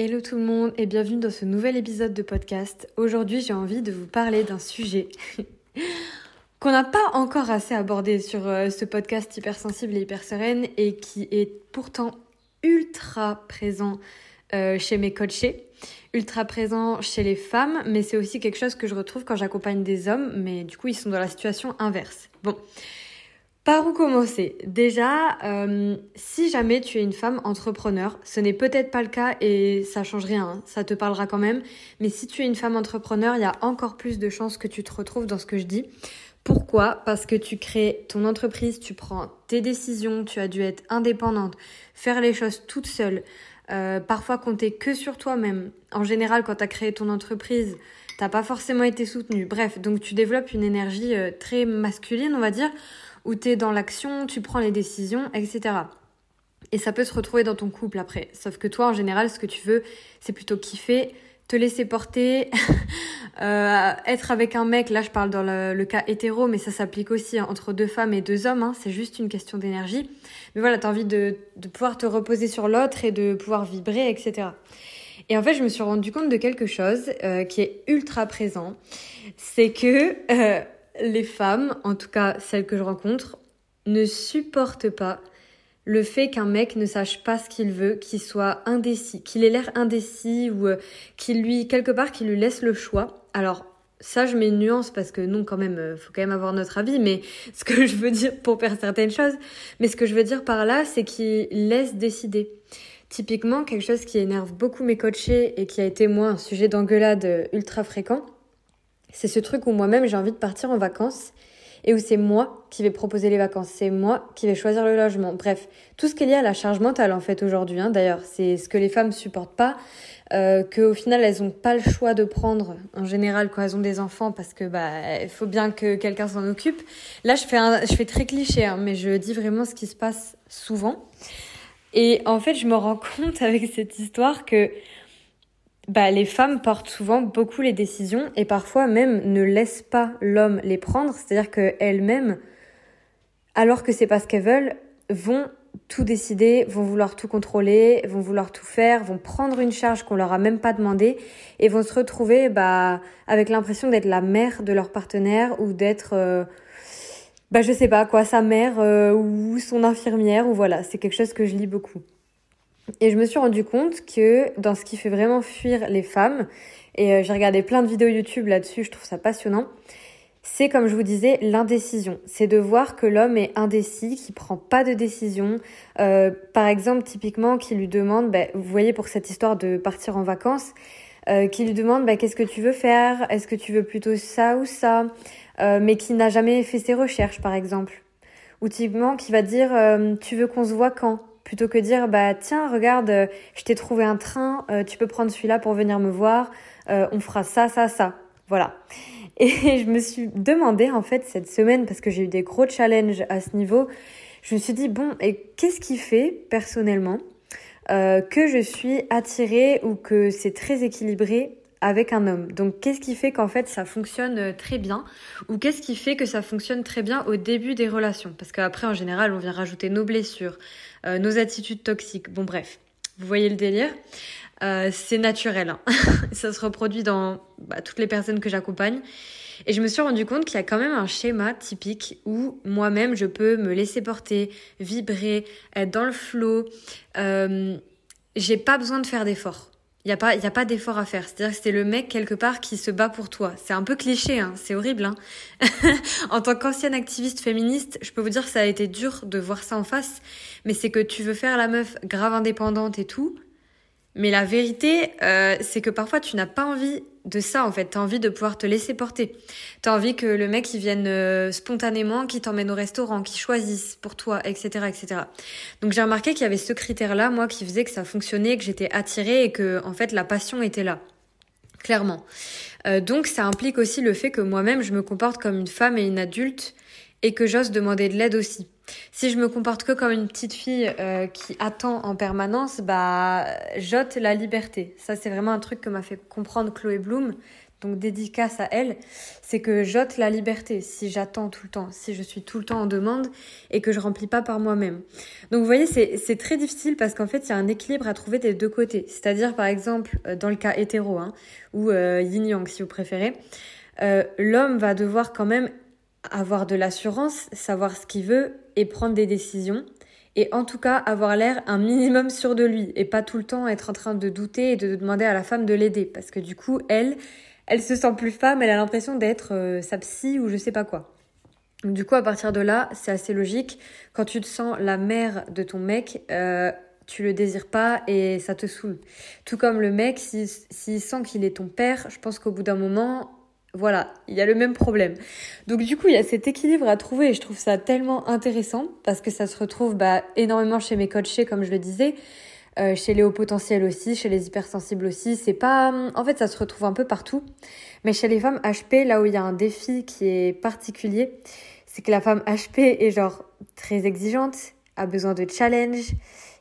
Hello tout le monde et bienvenue dans ce nouvel épisode de podcast. Aujourd'hui j'ai envie de vous parler d'un sujet qu'on n'a pas encore assez abordé sur euh, ce podcast hypersensible et hyper sereine et qui est pourtant ultra présent euh, chez mes coachés, ultra présent chez les femmes, mais c'est aussi quelque chose que je retrouve quand j'accompagne des hommes, mais du coup ils sont dans la situation inverse. Bon, par où commencer? Déjà, euh, si jamais tu es une femme entrepreneur, ce n'est peut-être pas le cas et ça change rien, hein, ça te parlera quand même. Mais si tu es une femme entrepreneur, il y a encore plus de chances que tu te retrouves dans ce que je dis. Pourquoi? Parce que tu crées ton entreprise, tu prends tes décisions, tu as dû être indépendante, faire les choses toute seule, euh, parfois compter que sur toi-même. En général, quand tu as créé ton entreprise, t'as pas forcément été soutenue. Bref, donc tu développes une énergie euh, très masculine, on va dire où tu es dans l'action, tu prends les décisions, etc. Et ça peut se retrouver dans ton couple après. Sauf que toi, en général, ce que tu veux, c'est plutôt kiffer, te laisser porter, euh, être avec un mec. Là, je parle dans le, cas hétéro, mais ça s'applique aussi entre deux femmes et deux hommes. Hein. c'est juste une question d'énergie. Mais voilà, tu as envie de, pouvoir te reposer sur l'autre et de pouvoir vibrer, etc. Et en fait, je me suis rendu compte de quelque chose euh, qui est ultra présent. C'est que euh, les femmes, en tout cas celles que je rencontre, ne supportent pas le fait qu'un mec ne sache pas ce qu'il veut, qu'il soit indécis, qu'il ait l'air indécis ou euh, qu'il lui, quelque part, qu'il lui laisse le choix. Alors, ça, je mets une nuance parce que non, quand même, euh, faut quand même avoir notre avis, mais ce que je veux dire pour faire certaines choses, mais ce que je veux dire par là, c'est qu'il laisse décider. Typiquement, quelque chose qui énerve beaucoup mes coachés et qui a été, moi, un sujet d'engueulade euh, ultra fréquent, c'est ce truc où moi-même j'ai envie de partir en vacances et où c'est moi qui vais proposer les vacances, c'est moi qui vais choisir le logement. Bref, tout ce qui est lié à la charge mentale en fait aujourd'hui. Hein. D'ailleurs, c'est ce que les femmes supportent pas, euh, qu'au final elles ont pas le choix de prendre en général quand elles ont des enfants parce que bah il faut bien que quelqu'un s'en occupe. Là, je fais je fais très cliché, hein, mais je dis vraiment ce qui se passe souvent. Et en fait, je me rends compte avec cette histoire que bah, les femmes portent souvent beaucoup les décisions et parfois même ne laissent pas l'homme les prendre. C'est-à-dire qu'elles-mêmes, alors que c'est pas ce qu'elles veulent, vont tout décider, vont vouloir tout contrôler, vont vouloir tout faire, vont prendre une charge qu'on leur a même pas demandé et vont se retrouver bah, avec l'impression d'être la mère de leur partenaire ou d'être, euh, bah, je sais pas quoi, sa mère euh, ou son infirmière ou voilà, c'est quelque chose que je lis beaucoup. Et je me suis rendu compte que dans ce qui fait vraiment fuir les femmes, et euh, j'ai regardé plein de vidéos YouTube là-dessus, je trouve ça passionnant, c'est comme je vous disais l'indécision. C'est de voir que l'homme est indécis, qui prend pas de décision. Euh, par exemple, typiquement, qui lui demande, bah, vous voyez pour cette histoire de partir en vacances, euh, qui lui demande bah, qu'est-ce que tu veux faire, est-ce que tu veux plutôt ça ou ça, euh, mais qui n'a jamais fait ses recherches, par exemple. Ou typiquement, qui va dire, euh, tu veux qu'on se voit quand? Plutôt que dire bah tiens regarde euh, je t'ai trouvé un train euh, tu peux prendre celui-là pour venir me voir euh, on fera ça ça ça. Voilà. Et je me suis demandé en fait cette semaine parce que j'ai eu des gros challenges à ce niveau je me suis dit bon et qu'est-ce qui fait personnellement que je suis attirée ou que c'est très équilibré avec un homme? Donc qu'est-ce qui fait qu'en fait ça fonctionne très bien? Ou qu'est-ce qui fait que ça fonctionne très bien au début des relations? Parce qu'après en général on vient rajouter nos blessures, euh, nos attitudes toxiques. Bon bref, vous voyez le délire. Euh, c'est naturel. Hein. ça se reproduit dans bah, toutes les personnes que j'accompagne. Et je me suis rendu compte qu'il y a quand même un schéma typique où moi-même je peux me laisser porter, vibrer, être dans le flow. Euh, j'ai pas besoin de faire d'efforts. Il n'y a pas, pas d'effort à faire. C'est-à-dire que c'est le mec quelque part qui se bat pour toi. C'est un peu cliché, hein, c'est horrible. Hein en tant qu'ancienne activiste féministe, je peux vous dire que ça a été dur de voir ça en face. Mais c'est que tu veux faire la meuf grave indépendante et tout. Mais la vérité, euh, c'est que parfois tu n'as pas envie de ça en fait. T'as envie de pouvoir te laisser porter. T'as envie que le mec il vienne euh, spontanément, qui t'emmène au restaurant, qui choisisse pour toi, etc., etc. Donc j'ai remarqué qu'il y avait ce critère-là, moi, qui faisait que ça fonctionnait, que j'étais attirée et que en fait la passion était là, clairement. Euh, donc ça implique aussi le fait que moi-même je me comporte comme une femme et une adulte et que j'ose demander de l'aide aussi. Si je me comporte que comme une petite fille euh, qui attend en permanence, bah j'ôte la liberté. Ça c'est vraiment un truc que m'a fait comprendre Chloé Bloom. donc dédicace à elle, c'est que j'ôte la liberté si j'attends tout le temps, si je suis tout le temps en demande et que je remplis pas par moi-même. Donc vous voyez, c'est très difficile parce qu'en fait, il y a un équilibre à trouver des deux côtés. C'est-à-dire, par exemple, euh, dans le cas hétéro, hein, ou euh, yin-yang si vous préférez, l'homme va devoir quand même avoir de l'assurance, savoir ce qu'il veut et prendre des décisions et en tout cas avoir l'air un minimum sûr de lui et pas tout le temps être en train de douter et de demander à la femme de l'aider parce que du coup elle elle se sent plus femme, elle a l'impression d'être euh, sa psy ou je sais pas quoi. du coup, à partir de là, c'est assez logique. Quand tu te sens la mère de ton mec, euh, tu le désires pas et ça te saoule. Tout comme le mec, s'il sent qu'il est ton père, je pense qu'au bout d'un moment, voilà, il y a le même problème. Donc du coup, il y a cet équilibre à trouver et je trouve ça tellement intéressant parce que ça se retrouve bah, énormément chez mes coachés, comme je le disais. Euh, chez les hauts potentiels aussi, chez les hypersensibles aussi. C'est pas, en fait, ça se retrouve un peu partout. Mais chez les femmes HP, là où il y a un défi qui est particulier, c'est que la femme HP est genre très exigeante, a besoin de challenge,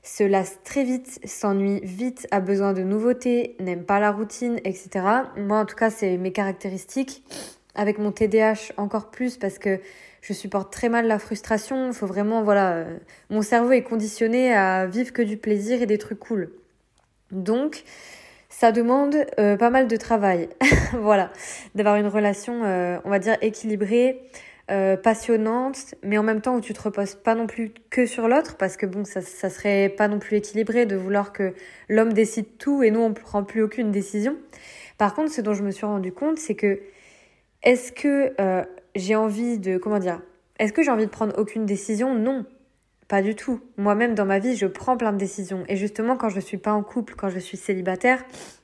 se lasse très vite, s'ennuie vite, a besoin de nouveautés, n'aime pas la routine, etc. Moi, en tout cas, c'est mes caractéristiques. Avec mon TDAH encore plus parce que je supporte très mal la frustration. Il faut vraiment, voilà, euh, mon cerveau est conditionné à vivre que du plaisir et des trucs cool. Donc, ça demande euh, pas mal de travail. voilà, d'avoir une relation, euh, on va dire, équilibrée, passionnante, mais en même temps où tu te reposes pas non plus que sur l'autre, parce que bon, ça, ça serait pas non plus équilibré de vouloir que l'homme décide tout et nous on prend plus aucune décision. Par contre, ce dont je me suis rendu compte, c'est que est-ce que j'ai envie de, comment dire, est-ce que j'ai envie de prendre aucune décision? Non, pas du tout. Moi-même, dans ma vie, je prends plein de décisions. Et justement, quand je ne suis pas en couple, quand je suis célibataire,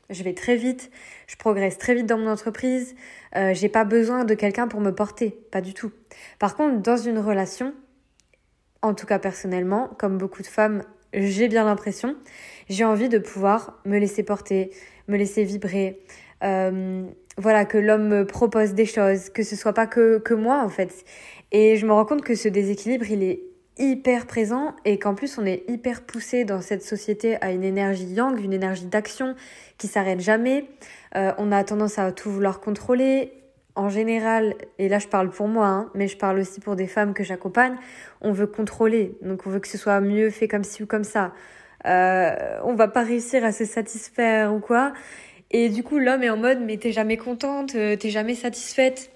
je vais très vite, je progresse très vite dans mon entreprise, euh, j'ai pas besoin de quelqu'un pour me porter, pas du tout. Par contre, dans une relation, en tout cas personnellement, comme beaucoup de femmes, j'ai bien l'impression, j'ai envie de pouvoir me laisser porter, me laisser vibrer, euh, voilà, que l'homme me propose des choses, que ce soit pas que, que moi en fait. Et je me rends compte que ce déséquilibre, il est hyper présent et qu'en plus on est hyper poussé dans cette société à une énergie yang, une énergie d'action qui s'arrête jamais. Euh, on a tendance à tout vouloir contrôler. En général, et là je parle pour moi, hein, mais je parle aussi pour des femmes que j'accompagne, on veut contrôler, donc on veut que ce soit mieux fait comme ci ou comme ça. Euh, on va pas réussir à se satisfaire ou quoi. Et du coup, l'homme est en mode, mais t'es jamais contente, euh, t'es jamais satisfaite,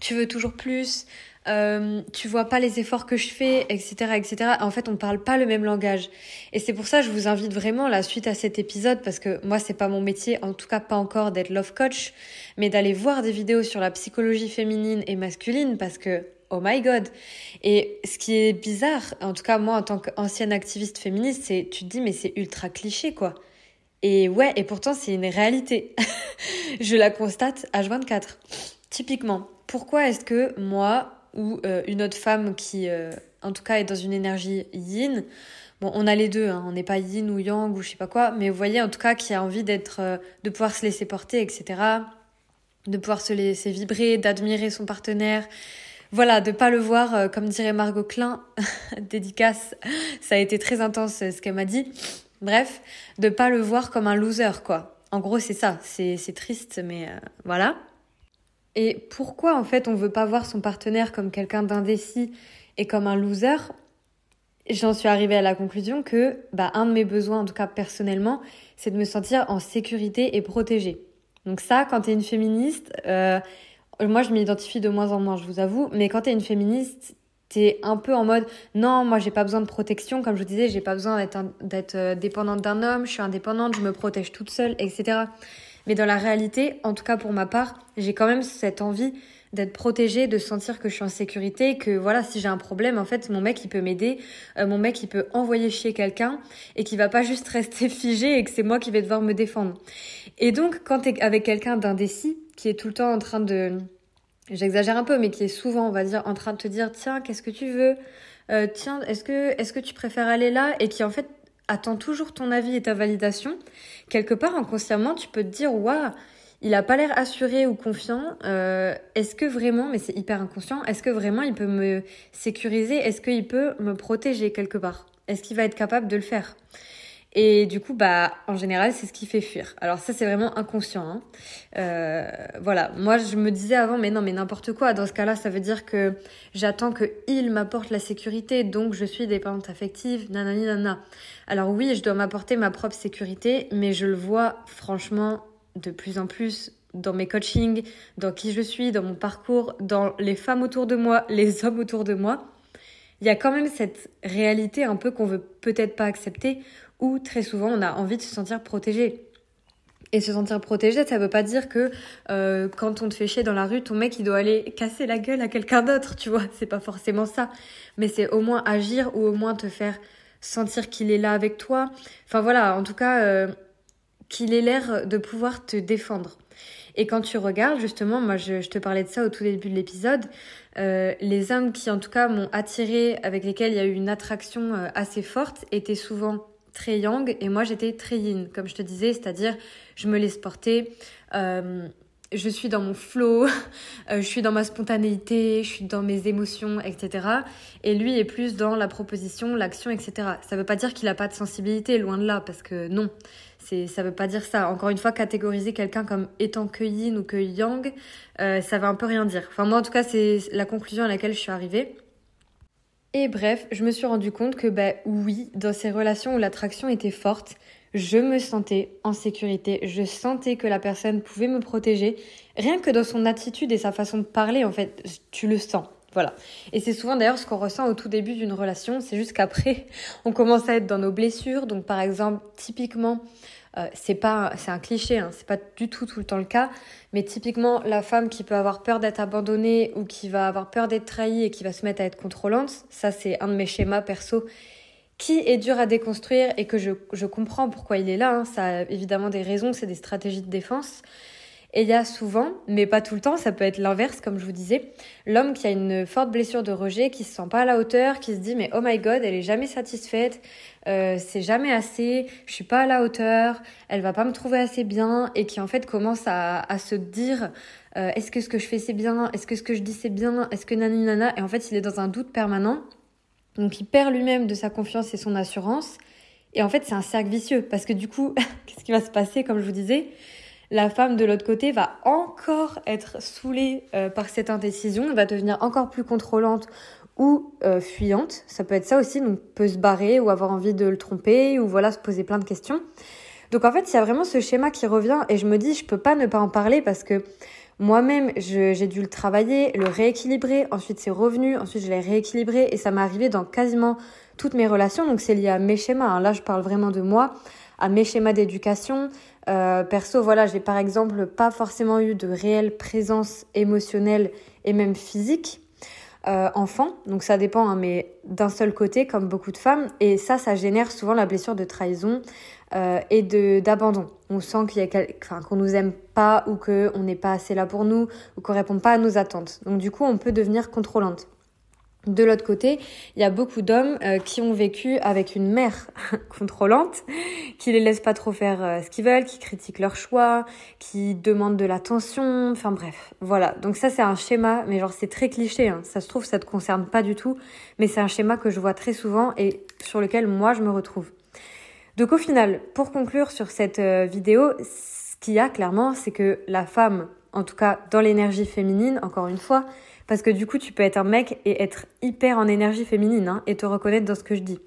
tu veux toujours plus, euh, tu vois pas les efforts que je fais, etc., etc. En fait, on parle pas le même langage. Et c'est pour ça que je vous invite vraiment, la suite à cet épisode, parce que moi, c'est pas mon métier, en tout cas pas encore d'être love coach, mais d'aller voir des vidéos sur la psychologie féminine et masculine, parce que oh my god. Et ce qui est bizarre, en tout cas moi en tant qu'ancienne activiste féministe, c'est tu te dis mais c'est ultra cliché quoi. Et ouais, et pourtant c'est une réalité. je la constate H24. Typiquement, pourquoi est-ce que moi ou euh, une autre femme qui, euh, en tout cas, est dans une énergie yin, bon, on a les deux, hein, on n'est pas yin ou yang ou je sais pas quoi, mais vous voyez en tout cas qui a envie d'être, euh, de pouvoir se laisser porter, etc., de pouvoir se laisser vibrer, d'admirer son partenaire, voilà, de pas le voir, comme dirait Margot Klein, dédicace, ça a été très intense ce qu'elle m'a dit, Bref, de pas le voir comme un loser, quoi. En gros, c'est ça. C'est triste, mais voilà. Et pourquoi, en fait, on veut pas voir son partenaire comme quelqu'un d'indécis et comme un loser? J'en suis arrivée à la conclusion que, bah, un de mes besoins, en tout cas personnellement, c'est de me sentir en sécurité et protégée. Donc ça, quand t'es une féministe, euh, moi je m'identifie de moins en moins, je vous avoue, mais quand t'es une féministe, t'es un peu en mode non moi j'ai pas besoin de protection comme je vous disais j'ai pas besoin d'être d'être euh, dépendante d'un homme je suis indépendante je me protège toute seule etc mais dans la réalité en tout cas pour ma part j'ai quand même cette envie d'être protégée de sentir que je suis en sécurité que voilà si j'ai un problème en fait mon mec il peut m'aider euh, mon mec il peut envoyer chez quelqu'un et qui va pas juste rester figé et que c'est moi qui vais devoir me défendre. Et donc quand t'es avec quelqu'un d'indécis qui est tout le temps en train de j'exagère un peu, mais qui est souvent, on va dire, en train de te dire, tiens, qu'est-ce que tu veux? Euh, Tiens, est-ce que, est-ce que tu préfères aller là? Et qui en fait attend toujours ton avis et ta validation. Quelque part, inconsciemment, tu peux te dire, waouh, il a pas l'air assuré ou confiant. Euh, est-ce que vraiment, mais c'est hyper inconscient, est-ce que vraiment il peut me sécuriser? Est-ce qu'il peut me protéger quelque part? Est-ce qu'il va être capable de le faire? Et du coup, bah, en général, c'est ce qui fait fuir. Alors ça, c'est vraiment inconscient. Hein. Euh, voilà, moi, je me disais avant, mais non, mais n'importe quoi. Dans ce cas-là, ça veut dire que j'attends que il m'apporte la sécurité, donc je suis dépendante affective, nanani nana. Alors oui, je dois m'apporter ma propre sécurité, mais je le vois franchement de plus en plus dans mes coachings, dans qui je suis, dans mon parcours, dans les femmes autour de moi, les hommes autour de moi. Il y a quand même cette réalité un peu qu'on veut peut-être pas accepter où très souvent on a envie de se sentir protégé. Et se sentir protégé, ça veut pas dire que euh, quand on te fait chier dans la rue, ton mec il doit aller casser la gueule à quelqu'un d'autre, tu vois. C'est pas forcément ça. Mais c'est au moins agir ou au moins te faire sentir qu'il est là avec toi. Enfin voilà, en tout cas, euh, qu'il ait l'air de pouvoir te défendre. Et quand tu regardes, justement, moi je, te parlais de ça au tout début de l'épisode, euh, les hommes qui en tout cas m'ont attiré, avec lesquels il y a eu une attraction assez forte, étaient souvent très yang et moi j'étais très yin, comme je te disais, c'est-à-dire je me laisse porter, euh, je suis dans mon flow, euh, je suis dans ma spontanéité, je suis dans mes émotions, etc. Et lui est plus dans la proposition, l'action, etc. Ça veut pas dire qu'il a pas de sensibilité, loin de là, parce que non, c'est ça veut pas dire ça. Encore une fois, catégoriser quelqu'un comme étant que yin ou que yang, euh, ça veut un peu rien dire. Enfin moi en tout cas c'est la conclusion à laquelle je suis arrivée. Et bref, je me suis rendu compte que bah oui, dans ces relations où l'attraction était forte, je me sentais en sécurité, je sentais que la personne pouvait me protéger, rien que dans son attitude et sa façon de parler en fait, tu le sens. Voilà. Et c'est souvent d'ailleurs ce qu'on ressent au tout début d'une relation, c'est juste qu'après, on commence à être dans nos blessures. Donc par exemple, typiquement, euh, c'est un cliché, hein, c'est pas du tout tout le temps le cas, mais typiquement la femme qui peut avoir peur d'être abandonnée ou qui va avoir peur d'être trahie et qui va se mettre à être contrôlante, ça c'est un de mes schémas perso qui est dur à déconstruire et que je, je comprends pourquoi il est là. Hein. Ça a évidemment des raisons, c'est des stratégies de défense. Et il y a souvent, mais pas tout le temps, ça peut être l'inverse, comme je vous disais, l'homme qui a une forte blessure de rejet, qui se sent pas à la hauteur, qui se dit mais oh my god, elle est jamais satisfaite, euh, c'est jamais assez, je suis pas à la hauteur, elle va pas me trouver assez bien, et qui en fait commence à, se dire euh, est-ce que ce que je fais c'est bien, est-ce que ce que je dis c'est bien, est-ce que nani nana, et en fait il est dans un doute permanent, donc il perd lui-même de sa confiance et son assurance, et en fait c'est un cercle vicieux, parce que du coup, qu'est-ce qui va se passer, comme je vous disais? La femme de l'autre côté va encore être saoulée euh, par cette indécision, va devenir encore plus contrôlante ou euh, fuyante. Ça peut être ça aussi, donc peut se barrer ou avoir envie de le tromper ou voilà se poser plein de questions. Donc en fait, il y a vraiment ce schéma qui revient et je me dis je peux pas ne pas en parler parce que moi-même, j'ai dû le travailler, le rééquilibrer, ensuite c'est revenu, ensuite je l'ai rééquilibré et ça m'est arrivé dans quasiment toutes mes relations, donc c'est lié à mes schémas. Hein. Là, je parle vraiment de moi, à mes schémas d'éducation, euh, perso, voilà, j'ai par exemple pas forcément eu de réelle présence émotionnelle et même physique euh, enfant, donc ça dépend, hein, mais d'un seul côté, comme beaucoup de femmes, et ça, ça génère souvent la blessure de trahison euh, et de d'abandon. On sent qu'il y a enfin, qu'on nous aime pas ou qu'on n'est pas assez là pour nous ou qu'on répond pas à nos attentes. Donc du coup, on peut devenir contrôlante. De l'autre côté, il y a beaucoup d'hommes euh, qui ont vécu avec une mère contrôlante, qui les laisse pas trop faire euh, ce qu'ils veulent, qui critiquent leurs choix, qui demandent de l'attention, enfin bref, voilà. Donc ça c'est un schéma, mais genre c'est très cliché, hein. ça se trouve ça te concerne pas du tout, mais c'est un schéma que je vois très souvent et sur lequel moi je me retrouve. Donc au final, pour conclure sur cette euh, vidéo, ce qu'il y a clairement, c'est que la femme, en tout cas dans l'énergie féminine, encore une fois, parce que du coup, tu peux être un mec et être hyper en énergie féminine hein, et te reconnaître dans ce que je dis.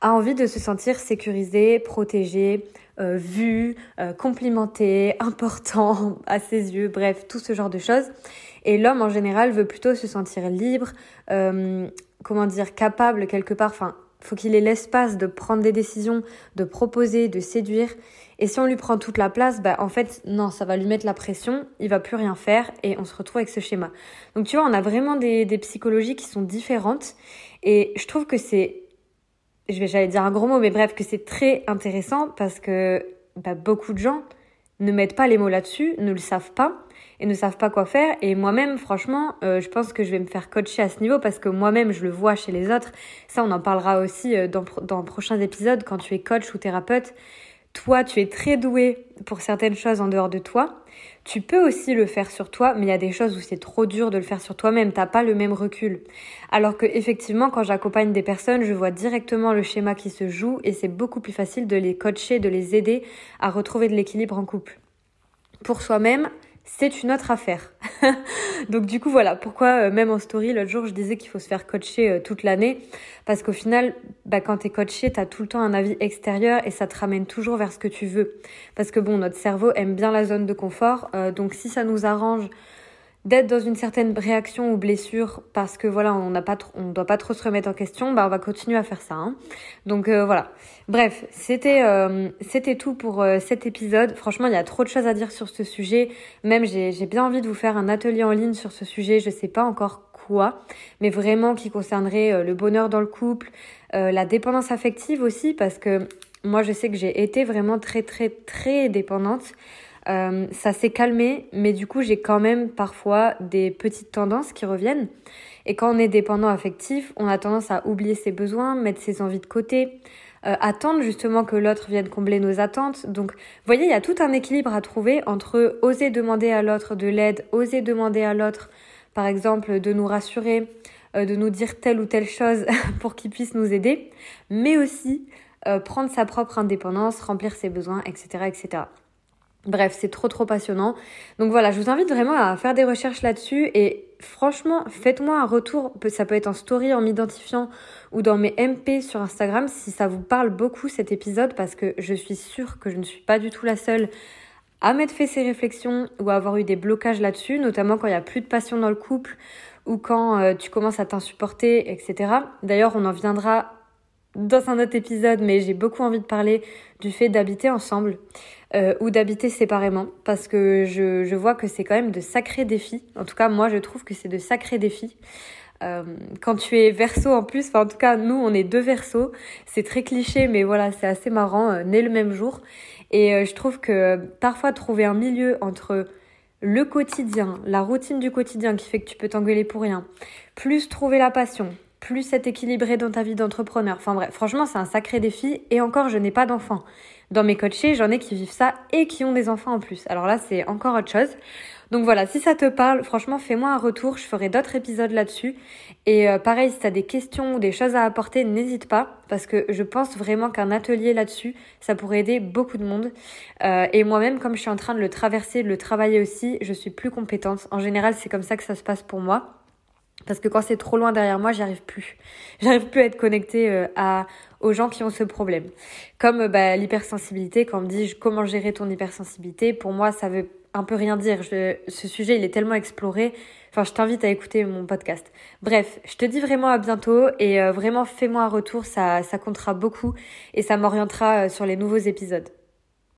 A envie de se sentir sécurisé, protégé, euh, vu, euh, complimenté, important à ses yeux, bref, tout ce genre de choses. Et l'homme en général veut plutôt se sentir libre, euh, comment dire, capable quelque part, enfin faut qu'il ait l'espace de prendre des décisions, de proposer, de séduire. Et si on lui prend toute la place, bah en fait non, ça va lui mettre la pression, il va plus rien faire et on se retrouve avec ce schéma. Donc tu vois, on a vraiment des, psychologies qui sont différentes et je trouve que c'est, je vais j'allais dire un gros mot, mais bref, que c'est très intéressant parce que bah, beaucoup de gens ne mettent pas les mots là-dessus, ne le savent pas et ne savent pas quoi faire. Et moi-même, franchement, euh, je pense que je vais me faire coacher à ce niveau parce que moi-même, je le vois chez les autres. Ça, on en parlera aussi euh, dans, dans prochains épisodes quand tu es coach ou thérapeute. toi, tu es très doué pour certaines choses en dehors de toi, tu peux aussi le faire sur toi, mais il y a des choses où c'est trop dur de le faire sur toi-même, t'as pas le même recul. Alors que effectivement, quand j'accompagne des personnes, je vois directement le schéma qui se joue et c'est beaucoup plus facile de les coacher, de les aider à retrouver de l'équilibre en couple. Pour soi-même, c'est une autre affaire. Donc du coup voilà pourquoi euh, même en story l'autre jour je disais qu'il faut se faire coacher euh, toute l'année parce qu'au final bah, quand t'es coaché t'as tout le temps un avis extérieur et ça te ramène toujours vers ce que tu veux parce que bon notre cerveau aime bien la zone de confort euh, donc si ça nous arrange d'être dans une certaine réaction ou blessure parce que voilà on n'a pas on doit pas trop se remettre en question bah on va continuer à faire ça hein. donc euh, voilà. Bref c'était euh, c'était tout pour euh, cet épisode. Franchement il y a trop de choses à dire sur ce sujet. Même j'ai j'ai bien envie de vous faire un atelier en ligne sur ce sujet. Je sais pas encore quoi mais vraiment qui concernerait le bonheur dans le couple la dépendance affective aussi parce que moi je sais que j'ai été vraiment très très très dépendante euh, ça s'est calmé, mais du coup, j'ai quand même parfois des petites tendances qui reviennent. Et quand on est dépendant affectif, on a tendance à oublier ses besoins, mettre ses envies de côté, euh, attendre justement que l'autre vienne combler nos attentes. Donc, vous voyez, il y a tout un équilibre à trouver entre oser demander à l'autre de l'aide, oser demander à l'autre, par exemple, de nous rassurer, euh, de nous dire telle ou telle chose pour qu'il puisse nous aider, mais aussi prendre sa propre indépendance, remplir ses besoins, etc., etc. Bref, c'est trop trop passionnant. Donc voilà, je vous invite vraiment à faire des recherches là-dessus et franchement, faites-moi un retour, ça peut être en story en m'identifiant ou dans mes MP sur Instagram si ça vous parle beaucoup cet épisode parce que je suis sûre que je ne suis pas du tout la seule à m'être fait ces réflexions ou à avoir eu des blocages là-dessus, notamment quand il n'y a plus de passion dans le couple ou quand euh, tu commences à t'insupporter, etc. D'ailleurs, on en viendra dans un autre épisode, mais j'ai beaucoup envie de parler du fait d'habiter ensemble euh, ou d'habiter séparément, parce que je, vois que c'est quand même de sacrés défis. En tout cas, moi, je trouve que c'est de sacrés défis. Euh, quand tu es verso en plus, enfin en tout cas nous on est deux versos, c'est très cliché mais voilà c'est assez marrant, euh, né le même jour et euh, je trouve que parfois trouver un milieu entre le quotidien, la routine du quotidien qui fait que tu peux t'engueuler pour rien, plus trouver la passion, plus être équilibré dans ta vie d'entrepreneur. Enfin bref, franchement, c'est un sacré défi. Et encore, je n'ai pas d'enfants. Dans mes coachés, j'en ai qui vivent ça et qui ont des enfants en plus. Alors là, c'est encore autre chose. Donc voilà, si ça te parle, franchement, fais-moi un retour. Je ferai d'autres épisodes là-dessus. Et euh, pareil, si tu as des questions ou des choses à apporter, n'hésite pas. Parce que je pense vraiment qu'un atelier là-dessus, ça pourrait aider beaucoup de monde. Euh, et moi-même, comme je suis en train de le traverser, de le travailler aussi, je suis plus compétente. En général, c'est comme ça que ça se passe pour moi. Parce que quand c'est trop loin derrière moi, j'y arrive plus. J'arrive plus à être connectée euh, à, aux gens qui ont ce problème. Comme euh, bah, l'hypersensibilité, quand on me dit comment gérer ton hypersensibilité, pour moi, ça veut un peu rien dire. Je, ce sujet, il est tellement exploré. Enfin, je t'invite à écouter mon podcast. Bref, je te dis vraiment à bientôt et euh, vraiment fais-moi un retour, ça, ça comptera beaucoup et ça m'orientera sur les nouveaux épisodes.